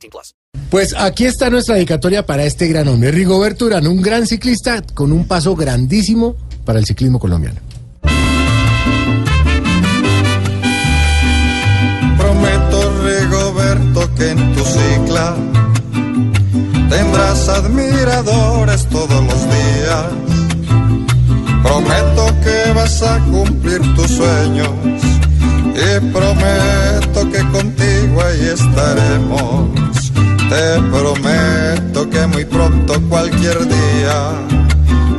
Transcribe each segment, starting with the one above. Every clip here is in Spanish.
18 plus. Pues aquí está nuestra dedicatoria para este gran hombre, Rigoberto Urán, un gran ciclista con un paso grandísimo para el ciclismo colombiano. Prometo, Rigoberto, que en tu cicla tendrás admiradores todos los días. Prometo que vas a cumplir tus sueños y prometo que contigo ahí estaremos. Te prometo que muy pronto cualquier día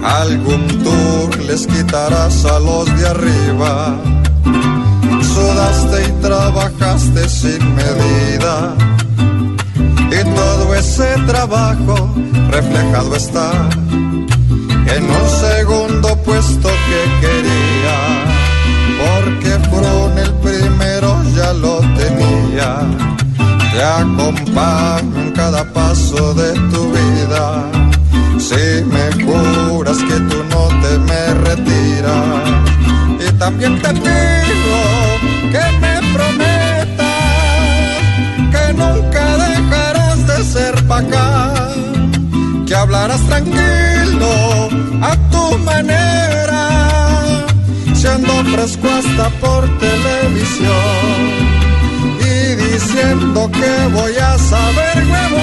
algún tour les quitarás a los de arriba. Sudaste y trabajaste sin medida y todo ese trabajo reflejado está en un segundo puesto que quería, porque fueron el primero ya lo tenía. Te acompaño en cada paso de tu vida, si me juras que tú no te me retiras. Y también te pido que me prometas que nunca dejarás de ser bacán, que hablarás tranquilo a tu manera, siendo fresco hasta por televisión. Y diciendo que voy a saber huevón.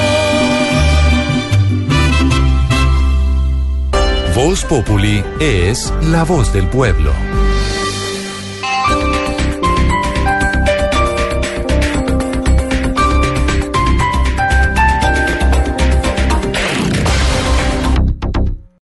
Voz Populi es la voz del pueblo.